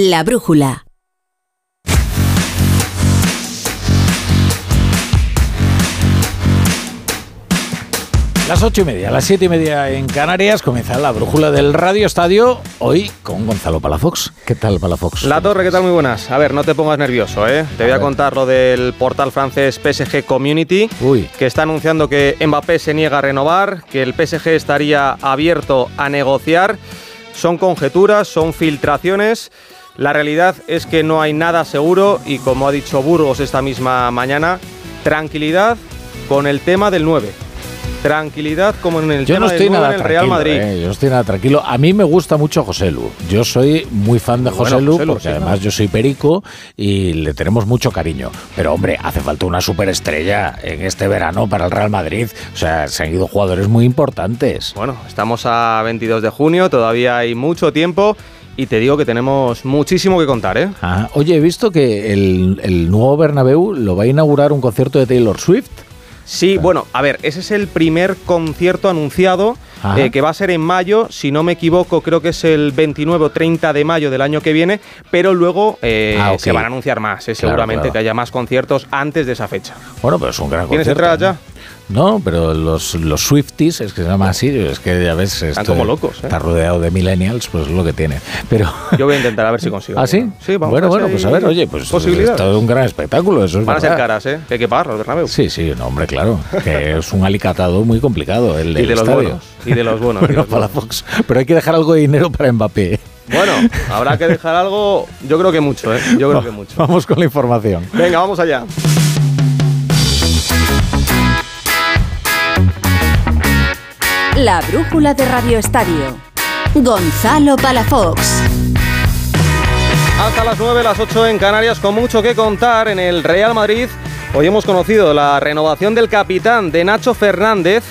La brújula. Las ocho y media, las siete y media en Canarias comienza la brújula del Radio Estadio, hoy con Gonzalo Palafox. ¿Qué tal, Palafox? La Torre, ¿qué tal? Muy buenas. A ver, no te pongas nervioso, ¿eh? Te voy a contar lo del portal francés PSG Community, Uy. que está anunciando que Mbappé se niega a renovar, que el PSG estaría abierto a negociar. Son conjeturas, son filtraciones. La realidad es que no hay nada seguro y como ha dicho Burgos esta misma mañana, tranquilidad con el tema del 9. Tranquilidad como en el Yo tema no estoy del 9 nada en el Real Madrid. eh, yo no estoy nada tranquilo. A mí me gusta mucho José Lu. Yo soy muy fan de José bueno, Lu José Lu, porque sí, además ¿no? yo soy perico y le tenemos mucho cariño. Pero hombre, hace falta una superestrella en este verano para el Real Madrid. O sea, se han ido jugadores muy importantes. Bueno, estamos a 22 de junio, todavía hay mucho tiempo y te digo que tenemos muchísimo que contar, ¿eh? Ah, oye, he visto que el, el nuevo Bernabéu lo va a inaugurar un concierto de Taylor Swift. Sí, bueno, a ver, ese es el primer concierto anunciado eh, que va a ser en mayo, si no me equivoco, creo que es el 29 o 30 de mayo del año que viene, pero luego eh, Ah, se van a anunciar más, eh, Claro, seguramente claro. que haya más conciertos antes de esa fecha. Bueno, pero es un gran ¿Tienes concierto. entradas ¿no? No, pero los, los Swifties, es que se llama así, es que ya ves, Están como locos, ¿eh? Está rodeado de millennials, pues es lo que tiene. Pero Yo voy a intentar a ver si consigo. ¿Ah, sí? Sí, vamos Bueno, a ver bueno, pues a ver, oye, pues es todo un gran espectáculo, eso es Van a ser caras, ¿eh? Que hay que pagar los Bernabéu. Sí, sí, no, hombre, claro, que es un alicatado muy complicado el Y de los estadio. buenos. Y de los buenos. Bueno, los para. Fox, pero hay que dejar algo de dinero para Mbappé. Bueno, habrá que dejar algo, yo creo que mucho, ¿eh? Yo creo que mucho. Vamos con la información. Venga, vamos allá. La brújula de Radio Estadio. Gonzalo Palafox. Hasta las 9, las 8 en Canarias, con mucho que contar en el Real Madrid. Hoy hemos conocido la renovación del capitán de Nacho Fernández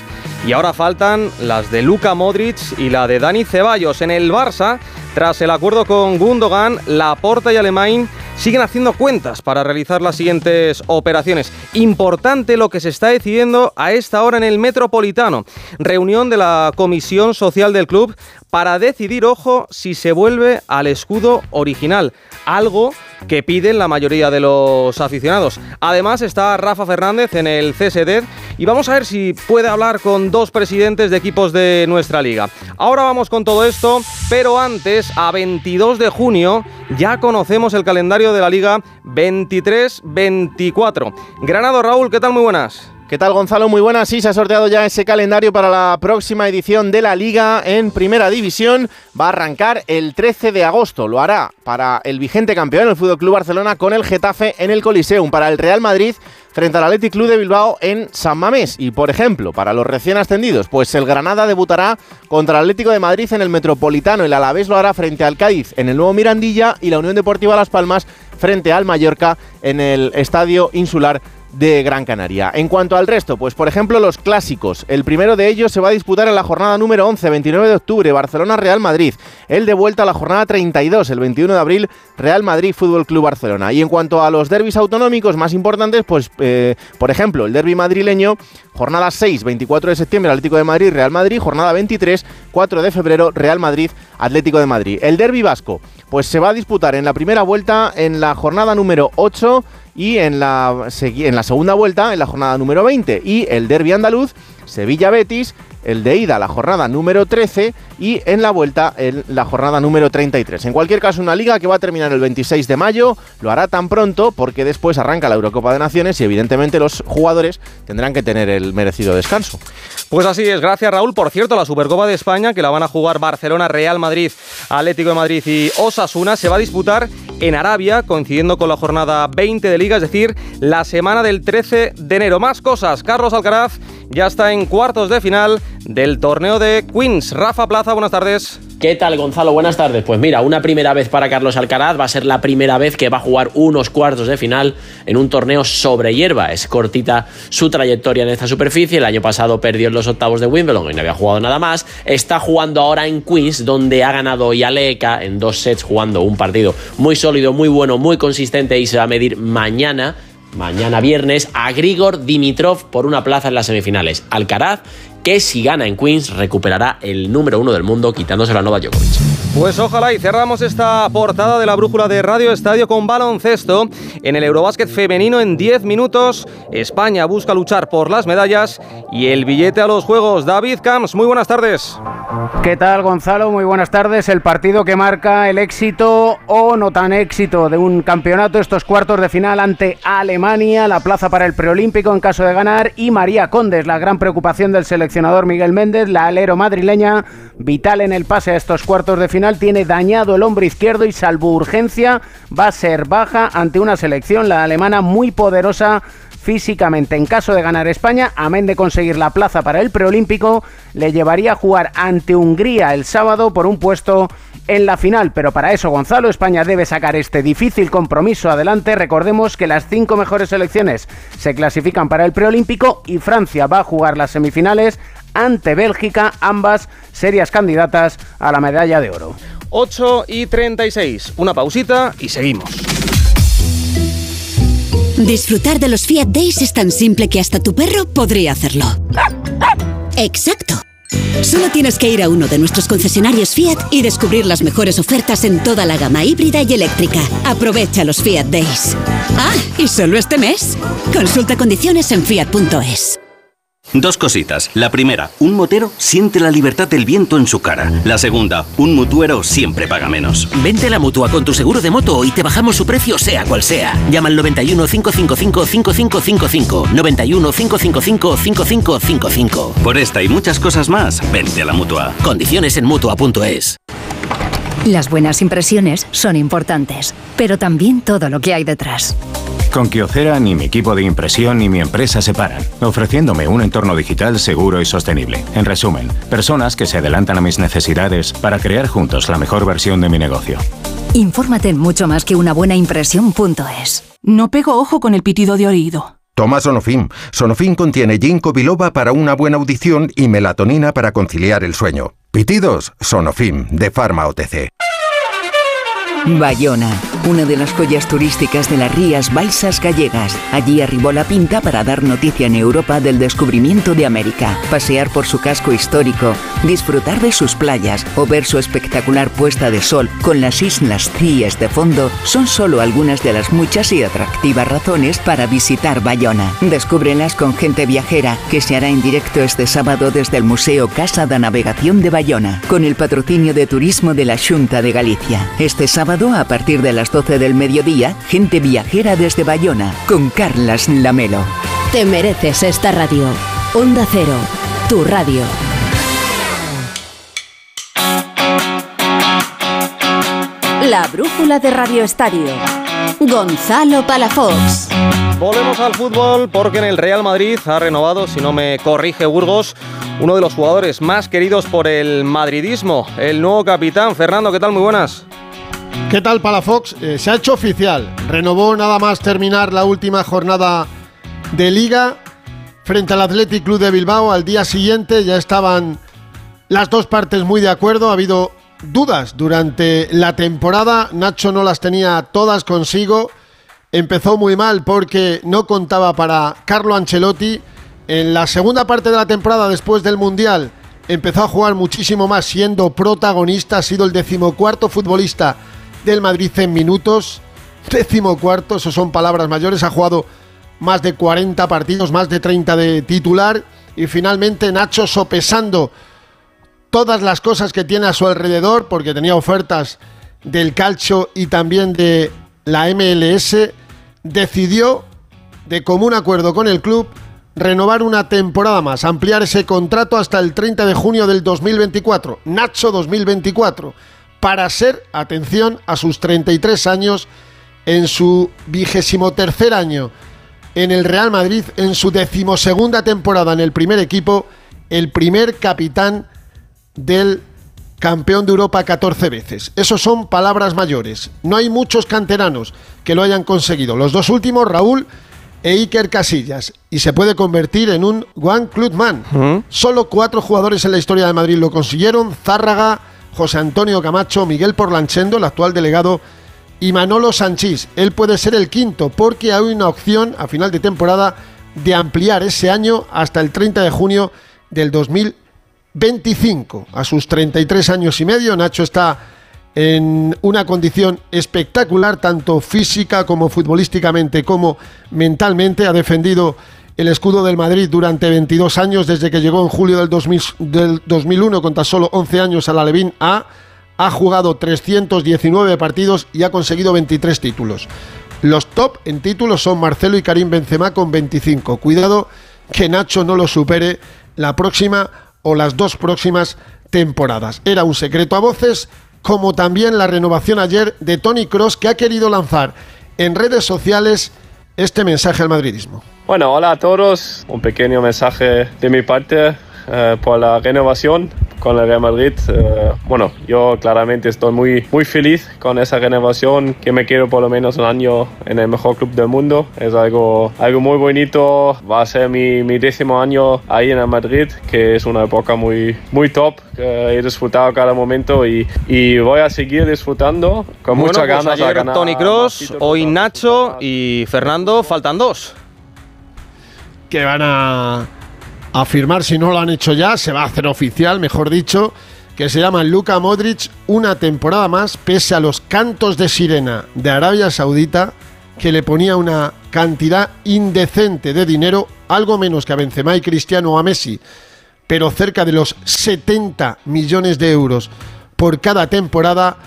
y ahora faltan las de Luka Modric y la de Dani Ceballos. En el Barça, tras el acuerdo con Gundogan, Laporta y Alemán siguen haciendo cuentas para realizar las siguientes operaciones. Importante lo que se está decidiendo a esta hora en el Metropolitano. Reunión de la Comisión Social del club para decidir, ojo, si se vuelve al escudo original. Algo que piden la mayoría de los aficionados. Además está Rafa Fernández en el CSD y vamos a ver si puede hablar con dos presidentes de equipos de nuestra liga. Ahora vamos con todo esto, pero antes, a 22 de junio, ya conocemos el calendario de la liga 23-24. Granado Raúl, ¿qué tal? Muy buenas. ¿Qué tal Gonzalo? Muy buenas. Sí, se ha sorteado ya ese calendario para la próxima edición de la Liga en Primera División. Va a arrancar el 13 de agosto. Lo hará para el vigente campeón, el Fútbol Club Barcelona, con el Getafe en el Coliseum. Para el Real Madrid frente al Athletic Club de Bilbao en San Mamés. Y por ejemplo, para los recién ascendidos, pues el Granada debutará contra el Atlético de Madrid en el Metropolitano. El Alavés lo hará frente al Cádiz en el nuevo Mirandilla y la Unión Deportiva Las Palmas frente al Mallorca en el Estadio Insular de Gran Canaria. En cuanto al resto, pues por ejemplo los clásicos. El primero de ellos se va a disputar en la jornada número 11, 29 de octubre, Barcelona-Real Madrid. El de vuelta a la jornada 32, el 21 de abril, Real Madrid Fútbol Club Barcelona. Y en cuanto a los derbis autonómicos más importantes, pues eh, por ejemplo el derby madrileño, jornada 6, 24 de septiembre, Atlético de Madrid, Real Madrid, jornada 23, 4 de febrero, Real Madrid, Atlético de Madrid. El derby vasco, pues se va a disputar en la primera vuelta en la jornada número 8 y en la, en la segunda vuelta en la jornada número 20 y el derby andaluz Sevilla Betis el de ida la jornada número 13 y en la vuelta en la jornada número 33. En cualquier caso, una liga que va a terminar el 26 de mayo, lo hará tan pronto porque después arranca la Eurocopa de Naciones y evidentemente los jugadores tendrán que tener el merecido descanso. Pues así es, gracias Raúl. Por cierto, la Supercopa de España, que la van a jugar Barcelona, Real Madrid, Atlético de Madrid y Osasuna, se va a disputar en Arabia, coincidiendo con la jornada 20 de Liga, es decir, la semana del 13 de enero. Más cosas, Carlos Alcaraz ya está en cuartos de final del torneo de Queens. Rafa Plaza, buenas tardes. ¿Qué tal, Gonzalo? Buenas tardes. Pues mira, una primera vez para Carlos Alcaraz, va a ser la primera vez que va a jugar unos cuartos de final en un torneo sobre hierba. Es cortita su trayectoria en esta superficie. El año pasado perdió en los octavos de Wimbledon y no había jugado nada más. Está jugando ahora en Queens, donde ha ganado Yaleka en dos sets, jugando un partido muy sólido, muy bueno, muy consistente y se va a medir mañana mañana viernes a Grigor Dimitrov por una plaza en las semifinales. Alcaraz, que si gana en Queens recuperará el número uno del mundo quitándose la Nova Djokovic. Pues ojalá y cerramos esta portada de la brújula de Radio Estadio con baloncesto. En el Eurobásquet femenino en 10 minutos, España busca luchar por las medallas y el billete a los Juegos. David Camps, muy buenas tardes. ¿Qué tal Gonzalo? Muy buenas tardes. El partido que marca el éxito o no tan éxito de un campeonato, estos cuartos de final ante Alemania, la plaza para el preolímpico en caso de ganar y María Condes, la gran preocupación del seleccionador Miguel Méndez, la alero madrileña, vital en el pase a estos cuartos de final tiene dañado el hombro izquierdo y salvo urgencia va a ser baja ante una selección, la alemana, muy poderosa físicamente. En caso de ganar España, amén de conseguir la plaza para el preolímpico, le llevaría a jugar ante Hungría el sábado por un puesto en la final. Pero para eso, Gonzalo, España debe sacar este difícil compromiso adelante. Recordemos que las cinco mejores selecciones se clasifican para el preolímpico y Francia va a jugar las semifinales ante Bélgica, ambas serias candidatas a la medalla de oro. 8 y 36. Una pausita y seguimos. Disfrutar de los Fiat Days es tan simple que hasta tu perro podría hacerlo. Exacto. Solo tienes que ir a uno de nuestros concesionarios Fiat y descubrir las mejores ofertas en toda la gama híbrida y eléctrica. Aprovecha los Fiat Days. Ah, y solo este mes. Consulta condiciones en fiat.es. Dos cositas. La primera, un motero siente la libertad del viento en su cara. La segunda, un mutuero siempre paga menos. Vente a la mutua con tu seguro de moto y te bajamos su precio sea cual sea. Llama al 91 555 5555. 91 555 5555. Por esta y muchas cosas más, vente a la mutua. Condiciones en mutua.es. Las buenas impresiones son importantes, pero también todo lo que hay detrás. Con Kiocera ni mi equipo de impresión ni mi empresa se paran, ofreciéndome un entorno digital seguro y sostenible. En resumen, personas que se adelantan a mis necesidades para crear juntos la mejor versión de mi negocio. Infórmate en mucho más que una buena impresión.es. No pego ojo con el pitido de oído. Toma Sonofim. Sonofim contiene ginkgo biloba para una buena audición y melatonina para conciliar el sueño. Pitidos, Sonofim, de Pharma OTC. Bayona, una de las joyas turísticas de las Rías Baixas gallegas. Allí arribó la pinta para dar noticia en Europa del descubrimiento de América, pasear por su casco histórico, disfrutar de sus playas o ver su espectacular puesta de sol con las islas Cíes de fondo son solo algunas de las muchas y atractivas razones para visitar Bayona. Descúbrelas con gente viajera que se hará en directo este sábado desde el Museo Casa da Navegación de Bayona, con el patrocinio de turismo de la Junta de Galicia. Este sábado a partir de las 12 del mediodía, gente viajera desde Bayona con Carlas Lamelo. Te mereces esta radio. Onda Cero, tu radio. La brújula de Radio Estadio. Gonzalo Palafox. Volvemos al fútbol porque en el Real Madrid ha renovado, si no me corrige Burgos, uno de los jugadores más queridos por el madridismo, el nuevo capitán. Fernando, ¿qué tal? Muy buenas. ¿Qué tal Palafox? Eh, se ha hecho oficial. Renovó nada más terminar la última jornada de liga frente al Athletic Club de Bilbao. Al día siguiente ya estaban las dos partes muy de acuerdo. Ha habido dudas durante la temporada. Nacho no las tenía todas consigo. Empezó muy mal porque no contaba para Carlo Ancelotti. En la segunda parte de la temporada, después del Mundial, empezó a jugar muchísimo más, siendo protagonista. Ha sido el decimocuarto futbolista del Madrid en minutos. Décimo cuarto, eso son palabras mayores. Ha jugado más de 40 partidos, más de 30 de titular. Y finalmente Nacho sopesando todas las cosas que tiene a su alrededor, porque tenía ofertas del calcio y también de la MLS, decidió, de común acuerdo con el club, renovar una temporada más, ampliar ese contrato hasta el 30 de junio del 2024. Nacho 2024 para ser, atención, a sus 33 años, en su vigésimo tercer año en el Real Madrid, en su decimosegunda temporada en el primer equipo, el primer capitán del campeón de Europa 14 veces. Esos son palabras mayores. No hay muchos canteranos que lo hayan conseguido. Los dos últimos, Raúl e Iker Casillas. Y se puede convertir en un One Club Man. Solo cuatro jugadores en la historia de Madrid lo consiguieron. Zárraga, José Antonio Camacho, Miguel Porlanchendo, el actual delegado, y Manolo Sanchís. Él puede ser el quinto porque hay una opción a final de temporada de ampliar ese año hasta el 30 de junio del 2025. A sus 33 años y medio, Nacho está en una condición espectacular, tanto física como futbolísticamente, como mentalmente. Ha defendido el escudo del Madrid durante 22 años, desde que llegó en julio del, 2001 con tan solo 11 años a la Levin A. Ha jugado 319 partidos y ha conseguido 23 títulos. Los top en títulos son Marcelo y Karim Benzema con 25. Cuidado que Nacho no lo supere la próxima o las dos próximas temporadas. Era un secreto a voces, como también la renovación ayer de Tony Cross, que ha querido lanzar en redes sociales este mensaje al madridismo. Bueno, hola a todos. Un pequeño mensaje de mi parte eh, por la renovación con el Real Madrid. Eh, bueno, yo claramente estoy muy, muy feliz con esa renovación, que me quiero por lo menos un año en el mejor club del mundo. Es algo, algo muy bonito. Va a ser mi, mi décimo año ahí en el Madrid, que es una época muy, muy top. he disfrutado cada momento y, y voy a seguir disfrutando con muchas pues ganas. Ayer Tony Cross, hoy Nacho y Fernando, faltan dos. Que van a afirmar, si no lo han hecho ya, se va a hacer oficial, mejor dicho, que se llama Luka Modric una temporada más, pese a los cantos de sirena de Arabia Saudita, que le ponía una cantidad indecente de dinero, algo menos que a Benzema y Cristiano o a Messi, pero cerca de los 70 millones de euros por cada temporada.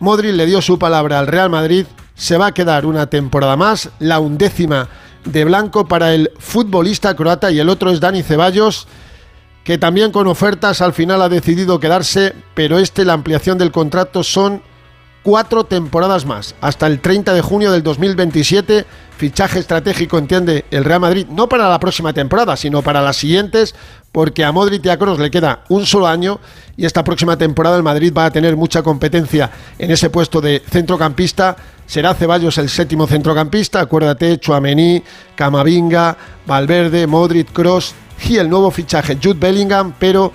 Modric le dio su palabra al Real Madrid, se va a quedar una temporada más, la undécima de blanco para el futbolista croata y el otro es Dani Ceballos, que también con ofertas al final ha decidido quedarse, pero este, la ampliación del contrato son cuatro temporadas más, hasta el 30 de junio del 2027, fichaje estratégico, entiende el Real Madrid, no para la próxima temporada, sino para las siguientes, porque a Modric y a Kroos le queda un solo año y esta próxima temporada el Madrid va a tener mucha competencia en ese puesto de centrocampista. Será Ceballos el séptimo centrocampista, acuérdate, Chuamení, Camavinga, Valverde, Modric, Kroos y el nuevo fichaje Jude Bellingham, pero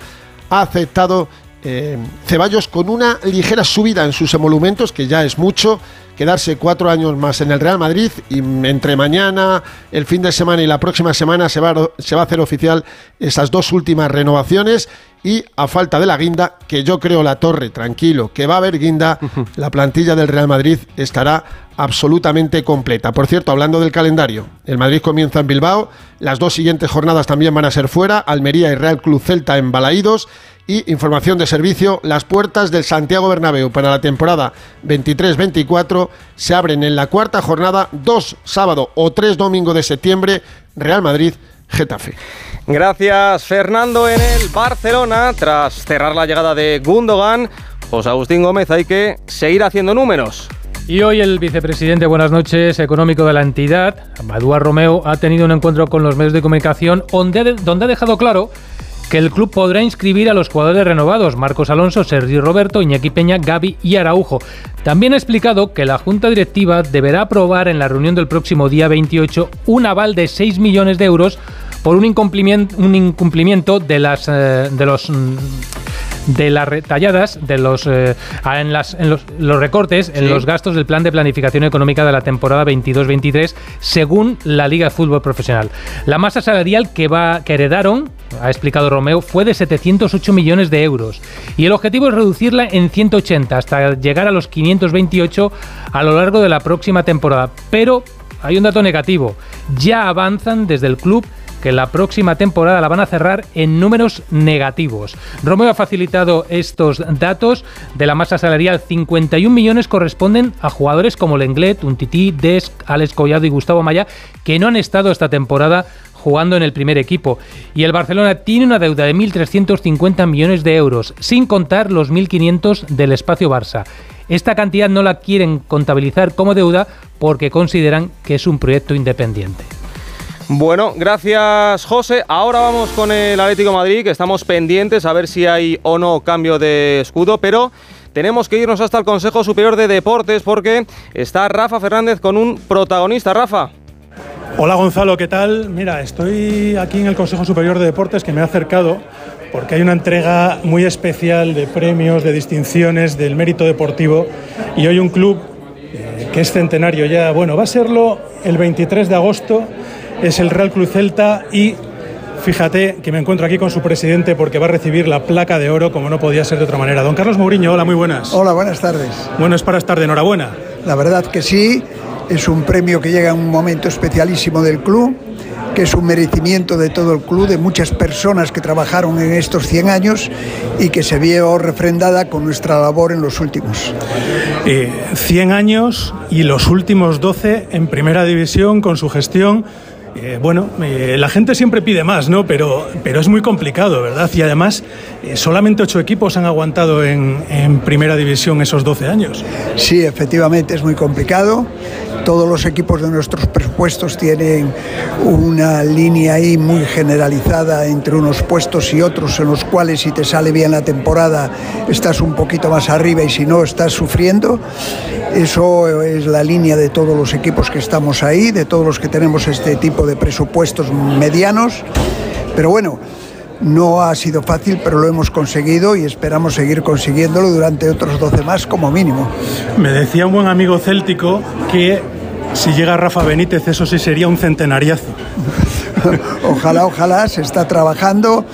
ha aceptado eh, Ceballos con una ligera subida en sus emolumentos, que ya es mucho, quedarse cuatro años más en el Real Madrid y entre mañana, el fin de semana y la próxima semana se va, se va a hacer oficial esas dos últimas renovaciones y a falta de la guinda, que yo creo la torre, tranquilo, que va a haber guinda, la plantilla del Real Madrid estará absolutamente completa. Por cierto, hablando del calendario, el Madrid comienza en Bilbao, las dos siguientes jornadas también van a ser fuera, Almería y Real Club Celta en Balaídos y información de servicio, las puertas del Santiago Bernabéu para la temporada 23-24 se abren en la cuarta jornada, dos sábado o tres domingo de septiembre, Real Madrid, Getafe. Gracias Fernando en el Barcelona, tras cerrar la llegada de Gundogan, José Agustín Gómez, hay que seguir haciendo números. Y hoy el vicepresidente, buenas noches, económico de la entidad, Maduar Romeo, ha tenido un encuentro con los medios de comunicación donde, donde ha dejado claro que el club podrá inscribir a los jugadores renovados, Marcos Alonso, Sergio Roberto, Iñaki Peña, Gaby y Araujo. También ha explicado que la Junta Directiva deberá aprobar en la reunión del próximo día 28 un aval de 6 millones de euros por un incumplimiento, un incumplimiento de, las, eh, de los mm, de las retalladas de los, eh, en, las, en los, recortes en los gastos del plan de planificación económica de la temporada 22-23 según la Liga de Fútbol Profesional. La masa salarial que, va, que heredaron, ha explicado Romeo, fue de 708 millones de euros y el objetivo es reducirla en 180 hasta llegar a los 528 a lo largo de la próxima temporada. Pero hay un dato negativo, ya avanzan desde el club que la próxima temporada la van a cerrar en números negativos. Romeo ha facilitado estos datos de la masa salarial. 51 millones corresponden a jugadores como Lenglet, Untiti, Desk, Alex Collado y Gustavo Maya, que no han estado esta temporada jugando en el primer equipo. Y el Barcelona tiene una deuda de 1.350 millones de euros, sin contar los 1.500 del espacio Barça. Esta cantidad no la quieren contabilizar como deuda porque consideran que es un proyecto independiente. Bueno, gracias José. Ahora vamos con el Atlético Madrid, que estamos pendientes a ver si hay o no cambio de escudo, pero tenemos que irnos hasta el Consejo Superior de Deportes porque está Rafa Fernández con un protagonista. Rafa. Hola Gonzalo, ¿qué tal? Mira, estoy aquí en el Consejo Superior de Deportes que me ha acercado porque hay una entrega muy especial de premios, de distinciones, del mérito deportivo y hoy un club eh, que es centenario ya, bueno, va a serlo el 23 de agosto es el Real Club Celta y fíjate que me encuentro aquí con su presidente porque va a recibir la placa de oro como no podía ser de otra manera. Don Carlos Mourinho, hola, muy buenas. Hola, buenas tardes. Bueno, es para estar de enhorabuena. La verdad que sí, es un premio que llega en un momento especialísimo del club que es un merecimiento de todo el club, de muchas personas que trabajaron en estos 100 años y que se vio refrendada con nuestra labor en los últimos. Eh, 100 años y los últimos 12 en primera división con su gestión. Eh, bueno, eh, la gente siempre pide más, ¿no? Pero, pero es muy complicado, ¿verdad? Y además, eh, solamente ocho equipos han aguantado en, en primera división esos 12 años. Sí, efectivamente es muy complicado. Todos los equipos de nuestros presupuestos tienen una línea ahí muy generalizada entre unos puestos y otros en los cuales si te sale bien la temporada estás un poquito más arriba y si no estás sufriendo. Eso es la línea de todos los equipos que estamos ahí, de todos los que tenemos este tipo de presupuestos medianos. Pero bueno, no ha sido fácil, pero lo hemos conseguido y esperamos seguir consiguiéndolo durante otros 12 más como mínimo. Me decía un buen amigo céltico que si llega Rafa Benítez, eso sí sería un centenariazo. ojalá, ojalá, se está trabajando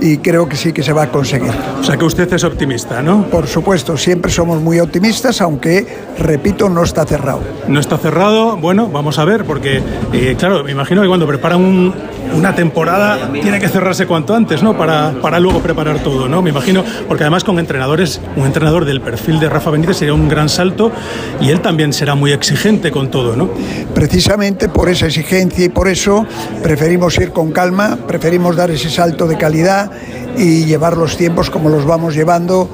y creo que sí que se va a conseguir. O sea que usted es optimista, ¿no? Por supuesto, siempre somos muy optimistas, aunque, repito, no está cerrado. No está cerrado, bueno, vamos a ver, porque, eh, claro, me imagino que cuando preparan un, una temporada tiene que cerrarse cuanto antes, ¿no? Para, para luego preparar todo, ¿no? Me imagino, porque además con entrenadores, un entrenador del perfil de Rafa Benítez sería un gran salto y él también será muy exigente con todo, ¿no? Precisamente por esa exigencia y por eso preferimos ir con calma, preferimos dar ese salto de calidad y llevar los tiempos como los vamos llevando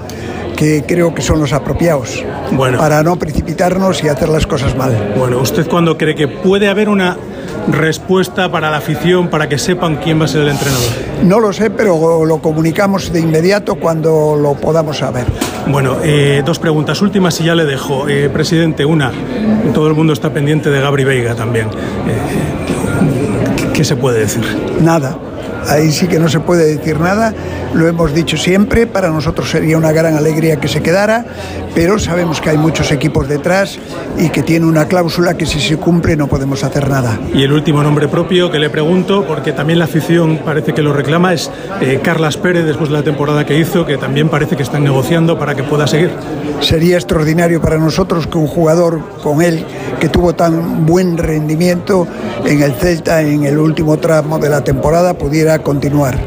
que creo que son los apropiados bueno. para no precipitarnos y hacer las cosas mal. Bueno, ¿usted cuándo cree que puede haber una respuesta para la afición, para que sepan quién va a ser el entrenador? No lo sé, pero lo comunicamos de inmediato cuando lo podamos saber. Bueno, eh, dos preguntas últimas y ya le dejo. Eh, presidente, una, todo el mundo está pendiente de Gabri Veiga también. Eh, ¿Qué se puede decir? Nada. Ahí sí que no se puede decir nada, lo hemos dicho siempre, para nosotros sería una gran alegría que se quedara, pero sabemos que hay muchos equipos detrás y que tiene una cláusula que si se cumple no podemos hacer nada. Y el último nombre propio que le pregunto, porque también la afición parece que lo reclama, es eh, Carlas Pérez, después de la temporada que hizo, que también parece que están negociando para que pueda seguir. Sería extraordinario para nosotros que un jugador con él, que tuvo tan buen rendimiento en el Celta en el último tramo de la temporada, pudiera continuar.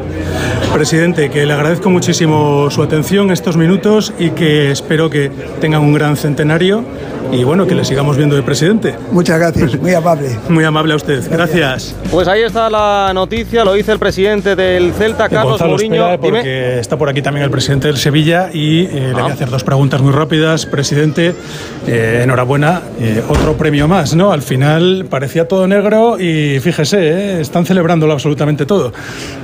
Presidente, que le agradezco muchísimo su atención estos minutos y que espero que tengan un gran centenario y bueno, que le sigamos viendo de presidente. Muchas gracias, muy amable. Muy amable a usted, gracias. Pues ahí está la noticia, lo dice el presidente del Celta, Carlos Gonzalo, Mourinho. porque está por aquí también el presidente del Sevilla y eh, le voy a hacer dos preguntas muy rápidas. Presidente, eh, enhorabuena, eh, otro premio más, ¿no? Al final parecía todo negro y fíjese, eh, están celebrándolo absolutamente todo.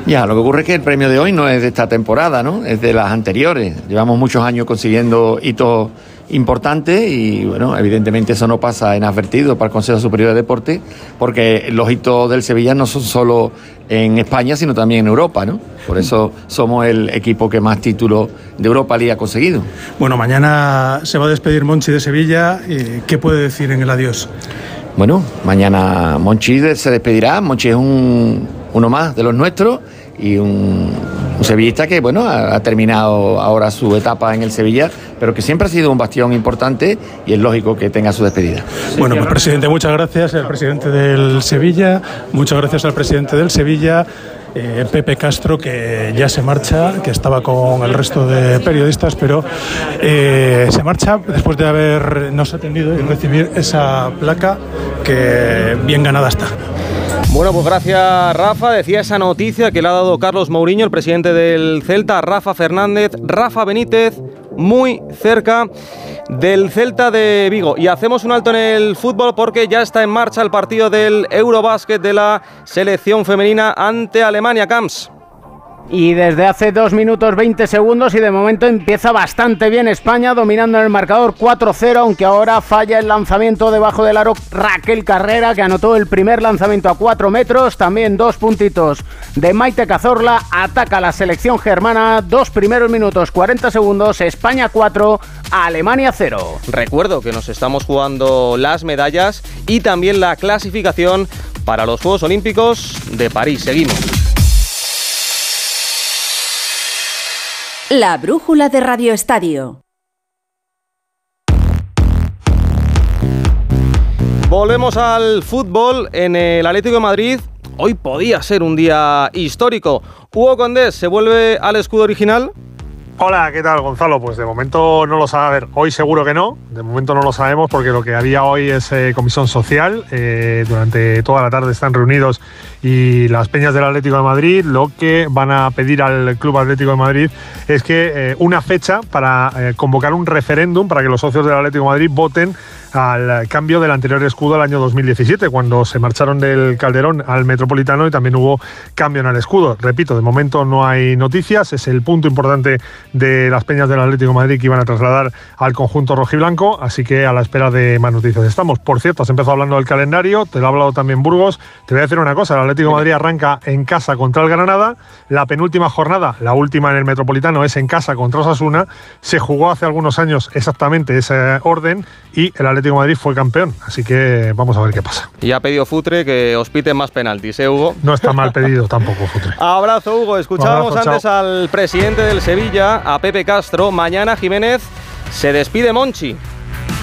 Ya, lo que ocurre es que el premio de hoy no es de esta temporada, ¿no? Es de las anteriores. Llevamos muchos años consiguiendo hitos importantes y, bueno, evidentemente eso no pasa inadvertido para el Consejo Superior de Deporte porque los hitos del Sevilla no son solo en España, sino también en Europa, ¿no? Por eso somos el equipo que más títulos de Europa League ha conseguido. Bueno, mañana se va a despedir Monchi de Sevilla. eh, ¿Qué puede decir en el adiós? Bueno, mañana Monchi se despedirá. Monchi es un, uno más de los nuestros y un, sevillista que, bueno, ha, ha terminado ahora su etapa en el Sevilla, pero que siempre ha sido un bastión importante y es lógico que tenga su despedida. Bueno, pues presidente, muchas gracias al presidente del Sevilla, muchas gracias al presidente del Sevilla. eh, Pepe Castro, que ya se marcha, que estaba con el resto de periodistas, pero eh, se marcha después de habernos atendido y recibir esa placa que bien ganada está. Bueno, pues gracias Rafa. Decía esa noticia que le ha dado Carlos Mourinho, el presidente del Celta, Rafa Fernández, Rafa Benítez, muy cerca del Celta de Vigo. Y hacemos un alto en el fútbol porque ya está en marcha el partido del Eurobásquet de la selección femenina ante Alemania Camps. Y desde hace 2 minutos 20 segundos y de momento empieza bastante bien España dominando en el marcador 4-0, aunque ahora falla el lanzamiento debajo del aro Raquel Carrera, que anotó el primer lanzamiento a 4 metros, también dos puntitos de Maite Cazorla, ataca la selección germana, dos primeros minutos 40 segundos, España 4, Alemania 0. Recuerdo que nos estamos jugando las medallas y también la clasificación para los Juegos Olímpicos de París. Seguimos. La brújula de Radio Estadio. Volvemos al fútbol en el Atlético de Madrid. Hoy podía ser un día histórico. Hugo Condés se vuelve al escudo original. Hola, ¿qué tal Gonzalo? Pues de momento no lo sabe. A ver, hoy seguro que no. De momento no lo sabemos porque lo que había hoy es eh, comisión social. Eh, durante toda la tarde están reunidos y las peñas del Atlético de Madrid lo que van a pedir al Club Atlético de Madrid es que eh, una fecha para convocar un referéndum para que los socios del Atlético de Madrid voten al cambio del anterior escudo del año 2017, cuando se marcharon del Calderón al Metropolitano y también hubo cambio en el escudo. Repito, de momento no hay noticias, es el punto importante de las peñas del Atlético Madrid que iban a trasladar al conjunto rojiblanco, así que a la espera de más noticias estamos. Por cierto, has empezado hablando del calendario, te lo ha hablado también Burgos. Te voy a decir una cosa, el Atlético Madrid arranca en casa contra el Granada, la penúltima jornada, la última en el Metropolitano, es en casa contra Osasuna, se jugó hace algunos años exactamente ese orden y el Atlético de Madrid fue campeón, así que vamos a ver qué pasa. Y ha pedido Futre que os piten más penaltis, ¿eh, Hugo? No está mal pedido tampoco, Futre. Abrazo, Hugo. Escuchábamos antes al presidente del Sevilla, a Pepe Castro. Mañana Jiménez se despide Monchi.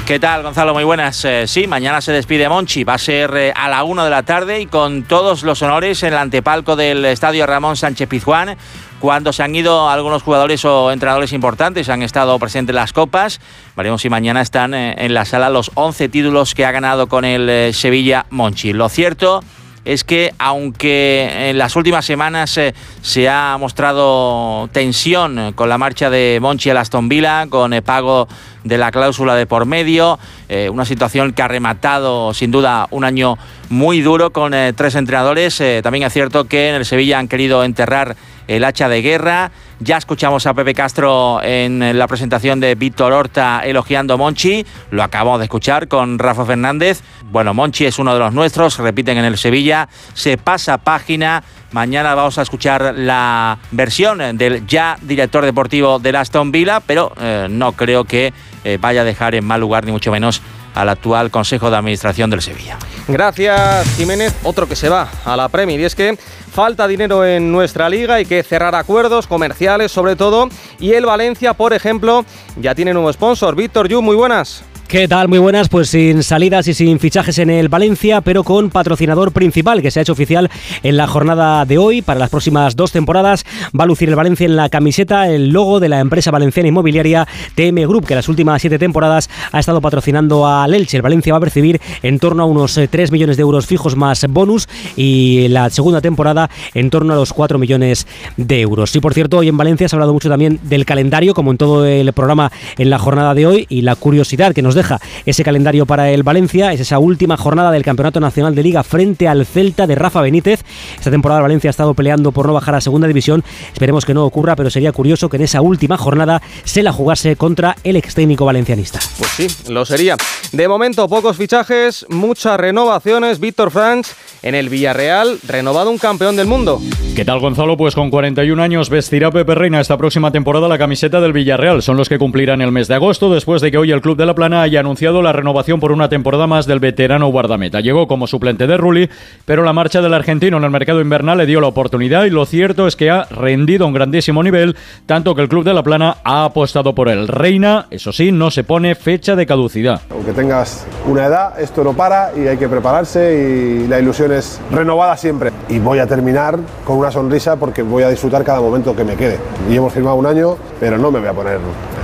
¿Qué tal, Gonzalo? Muy buenas. Eh, sí, mañana se despide Monchi. Va a ser eh, a la una de la tarde y con todos los honores en el antepalco del estadio Ramón Sánchez Pizjuán. Cuando se han ido algunos jugadores o entrenadores importantes, han estado presentes en las copas. Veremos si mañana están eh, en la sala los 11 títulos que ha ganado con el Sevilla Monchi. Lo cierto es que aunque en las últimas semanas eh, se ha mostrado tensión con la marcha de Monchi a Aston Villa, con el pago de la cláusula de por medio, eh, una situación que ha rematado sin duda un año muy duro con eh, tres entrenadores. también es cierto que en el Sevilla han querido enterrar el hacha de guerra. Ya escuchamos a Pepe Castro en la presentación de Víctor Horta elogiando Monchi. Lo acabamos de escuchar con Rafa Fernández. Bueno, Monchi es uno de los nuestros, repiten en el Sevilla. Se pasa página. Mañana vamos a escuchar la versión del ya director deportivo del Aston Villa, pero eh, no creo que eh, vaya a dejar en mal lugar, ni mucho menos al actual Consejo de Administración del Sevilla. Gracias, Jiménez. Otro que se va a la Premier y es que falta dinero en nuestra liga, hay que cerrar acuerdos comerciales sobre todo y el Valencia, por ejemplo, ya tiene nuevo sponsor. Víctor Yu, muy buenas. ¿Qué tal? Muy buenas, pues sin salidas y sin fichajes en el Valencia, pero con patrocinador principal que se ha hecho oficial en la jornada de hoy. Para las próximas dos temporadas va a lucir el Valencia en la camiseta el logo de la empresa valenciana inmobiliaria TM Group, que las últimas siete temporadas ha estado patrocinando a Elche. El Valencia va a percibir en torno a unos 3 eh, millones de euros fijos más bonus y la segunda temporada en torno a los 4 millones de euros. Y por cierto, hoy en Valencia se ha hablado mucho también del calendario, como en todo el programa en la jornada de hoy, y la curiosidad que nos deja ese calendario para el Valencia. Es esa última jornada del Campeonato Nacional de Liga frente al Celta de Rafa Benítez. Esta temporada el Valencia ha estado peleando por no bajar a segunda división. Esperemos que no ocurra, pero sería curioso que en esa última jornada se la jugase contra el ex técnico valencianista. Pues sí, lo sería. De momento, pocos fichajes, muchas renovaciones. Víctor Franch en el Villarreal, renovado un campeón del mundo. ¿Qué tal, Gonzalo? Pues con 41 años vestirá Pepe Reina esta próxima temporada la camiseta del Villarreal. Son los que cumplirán el mes de agosto, después de que hoy el Club de la Plana haya anunciado la renovación por una temporada más del veterano guardameta. Llegó como suplente de Rulli, pero la marcha del argentino en el mercado invernal le dio la oportunidad y lo cierto es que ha rendido un grandísimo nivel, tanto que el Club de la Plana ha apostado por él. Reina, eso sí, no se pone fecha de caducidad. Aunque tengas una edad, esto no para y hay que prepararse y la ilusión es renovada siempre. Y voy a terminar con una sonrisa porque voy a disfrutar cada momento que me quede. Y hemos firmado un año, pero no me voy a poner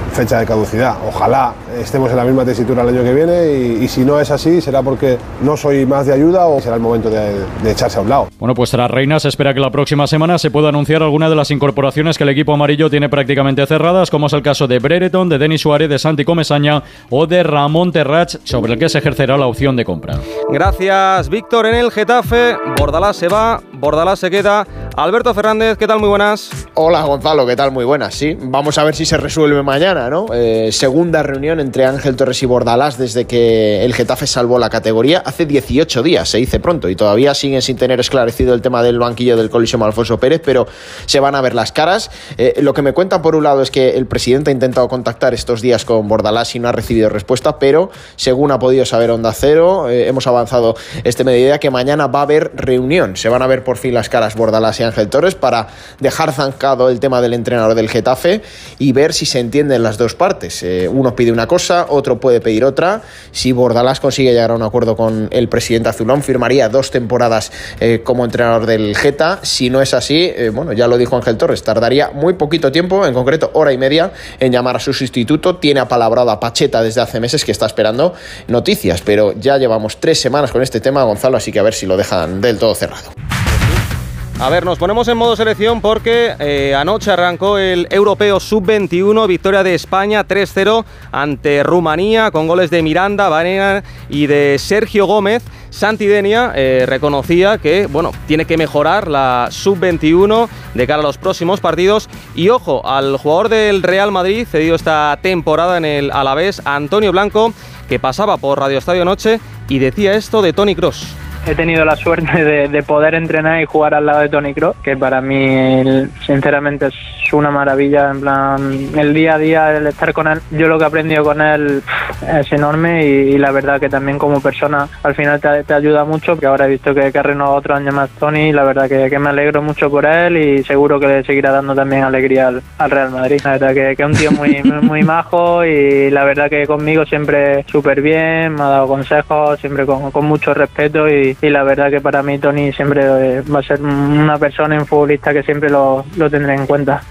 fecha de caducidad. Ojalá estemos en la misma tesitura el año que viene y, si no es así será porque no soy más de ayuda o será el momento de, echarse a un lado. Bueno, pues tras Reina se espera que la próxima semana se pueda anunciar alguna de las incorporaciones que el equipo amarillo tiene prácticamente cerradas, como es el caso de Brereton, de Denis Suárez, de Santi Comesaña o de Ramón Terrach, sobre el que se ejercerá la opción de compra. Gracias, Víctor. En el Getafe, Bordalás se va, Bordalás se queda. Alberto Fernández, ¿qué tal? Muy buenas. Hola, Gonzalo, ¿qué tal? Muy buenas. Sí, vamos a ver si se resuelve mañana, ¿no? Eh, segunda reunión entre Ángel Torres y Bordalás desde que el Getafe salvó la categoría hace 18 días, se dice pronto, y todavía siguen sin tener esclarecido el tema del banquillo del colisión Alfonso Pérez, pero se van a ver las caras. Eh, lo que me cuentan por un lado es que el presidente ha intentado contactar estos días con Bordalás y no ha recibido respuesta, pero según ha podido saber Onda Cero, eh, hemos avanzado este mediodía que mañana va a haber reunión. Se van a ver por fin las caras Bordalás y Ángel Torres para dejar zancado el tema del entrenador del Getafe y ver si se entienden las dos partes. Eh, uno pide una cosa, otro puede pedir otra. Si Bordalás consigue llegar a un acuerdo con el presidente azulón, firmaría dos temporadas eh, como entrenador del Geta. Si no es así, eh, bueno, ya lo dijo Ángel Torres, tardaría muy poquito tiempo, en concreto hora y media, en llamar a su sustituto. Tiene apalabrado a Pacheta desde hace meses que está esperando noticias, pero ya llevamos tres semanas con este tema, Gonzalo, así que a ver si lo dejan del todo cerrado. A ver, nos ponemos en modo selección porque eh, anoche arrancó el Europeo Sub-21, victoria de España 3-0 ante Rumanía con goles de Miranda, Varena y de Sergio Gómez. Santidenia eh, reconocía que bueno, tiene que mejorar la Sub-21 de cara a los próximos partidos. Y ojo, al jugador del Real Madrid, cedido esta temporada en el Alavés, Antonio Blanco, que pasaba por Radio Estadio Noche y decía esto de Tony Cross he tenido la suerte de, poder entrenar y jugar al lado de Tony Kroos, que para mí sinceramente es una maravilla, en plan, el día a día, el estar con él, yo lo que he aprendido con él es enorme y, la verdad que también como persona al final te, ayuda mucho, que ahora he visto que, que ha renovado otro año más Tony y la verdad que, me alegro mucho por él y seguro que le seguirá dando también alegría al, Real Madrid. La verdad que, es un tío muy, muy majo y la verdad que conmigo siempre súper bien, me ha dado consejos, siempre con, con mucho respeto y, y la verdad que para mí Tony siempre eh, va a ser una persona, un futbolista que siempre lo, lo tendré en cuenta.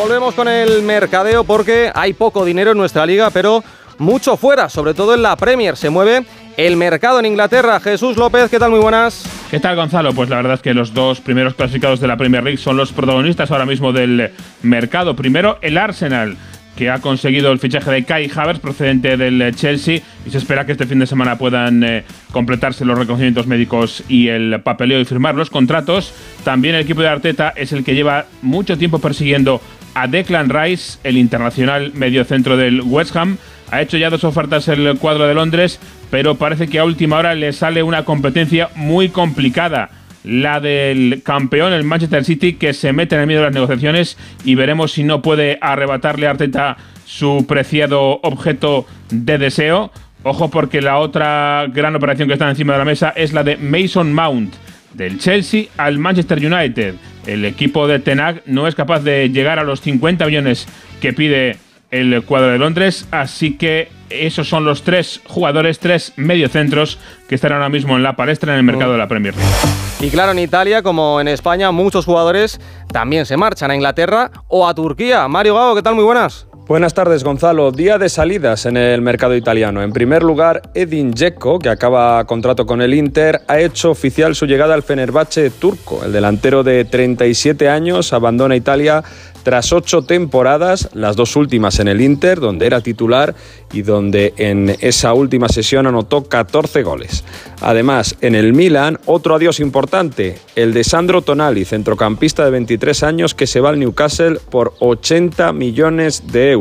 Volvemos con el mercadeo porque hay poco dinero en nuestra liga, pero mucho fuera, sobre todo en la Premier. Se mueve el mercado en Inglaterra. Jesús López, ¿qué tal? Muy buenas. ¿Qué tal, Gonzalo? Pues la verdad es que los dos primeros clasificados de la Premier League son los protagonistas ahora mismo del mercado. Primero, el Arsenal que ha conseguido el fichaje de Kai Havertz procedente del eh, Chelsea y se espera que este fin de semana puedan eh, completarse los reconocimientos médicos y el papeleo y firmar los contratos. También el equipo de Arteta es el que lleva mucho tiempo persiguiendo a Declan Rice, el internacional mediocentro del West Ham. Ha hecho ya dos ofertas el cuadro de Londres, pero parece que a última hora le sale una competencia muy complicada la del campeón, el Manchester City, que se mete en el medio de las negociaciones y veremos si no puede arrebatarle a Arteta su preciado objeto de deseo. Ojo porque la otra gran operación que está encima de la mesa es la de Mason Mount, del Chelsea al Manchester United. El equipo de Tenag no es capaz de llegar a los 50 millones que pide el cuadro de Londres, así que esos son los tres jugadores, tres mediocentros que están ahora mismo en la palestra en el mercado de la Premier League. Y claro, en Italia, como en España, muchos jugadores también se marchan a Inglaterra o a Turquía. Mario Gago, ¿qué tal? Muy buenas. Buenas tardes, Gonzalo. Día de salidas en el mercado italiano. En primer lugar, Edin Dzeko, que acaba contrato con el Inter, ha hecho oficial su llegada al Fenerbahce turco. El delantero de 37 años abandona Italia tras ocho temporadas, las dos últimas en el Inter, donde era titular y donde en esa última sesión anotó 14 goles. Además, en el Milan, otro adiós importante, el de Sandro Tonali, centrocampista de 23 años que se va al Newcastle por 80 millones de euros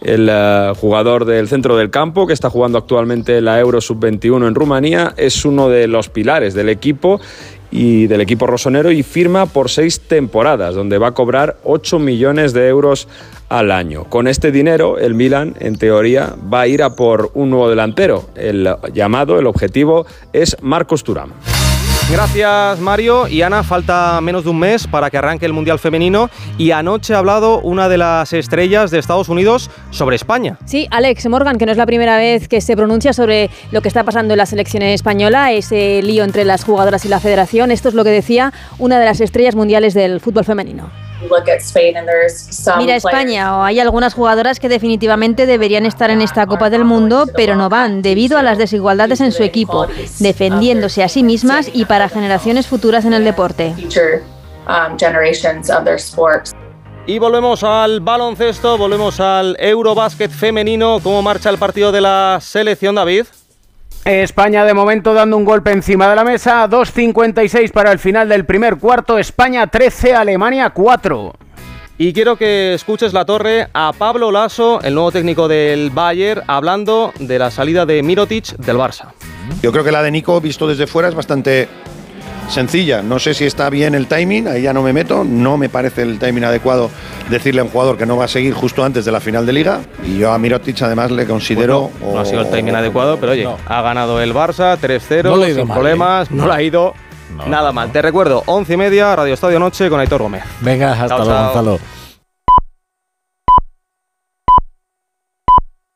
el eh, jugador del centro del campo que está jugando actualmente la Euro Sub-21 en Rumanía, es uno de los pilares del equipo y del equipo rosonero y firma por seis temporadas, donde va a cobrar 8 millones de euros al año. Con este dinero, el Milan, en teoría, va a ir a por un nuevo delantero. El llamado, el objetivo es Marcos Turán. Gracias Mario y Ana, falta menos de un mes para que arranque el Mundial Femenino y anoche ha hablado una de las estrellas de Estados Unidos sobre España. Sí, Alex Morgan, que no es la primera vez que se pronuncia sobre lo que está pasando en la selección española, ese lío entre las jugadoras y la federación. Esto es lo que decía una de las estrellas mundiales del fútbol femenino. Mira España, o hay algunas jugadoras que definitivamente deberían estar en esta Copa del Mundo, pero no van debido a las desigualdades en su equipo, defendiéndose a sí mismas y para generaciones futuras en el deporte. Um, y volvemos al baloncesto, volvemos al Eurobásquet femenino. ¿Cómo marcha el partido de la selección, David? España de momento dando un golpe encima de la mesa. 2.56 para el final del primer cuarto. España 13, Alemania 4. Y quiero que escuches la torre a Pablo Lasso, el nuevo técnico del Bayern, hablando de la salida de Mirotic del Barça. Yo creo que la de Nico, visto desde fuera, es bastante sencilla. No sé si está bien el timing, ahí ya no me meto. No me parece el timing adecuado decirle a un jugador que no va a seguir justo antes de la final de liga. Y yo a Mirotic además le considero. no ha sido el timing adecuado, pero oye, ha ganado el Barça 3-0 sin problemas, no le ha ido Nada mal. Te recuerdo, once y media, Radio Estadio Noche con Aitor Gómez. Venga, hasta luego, chao. Gonzalo.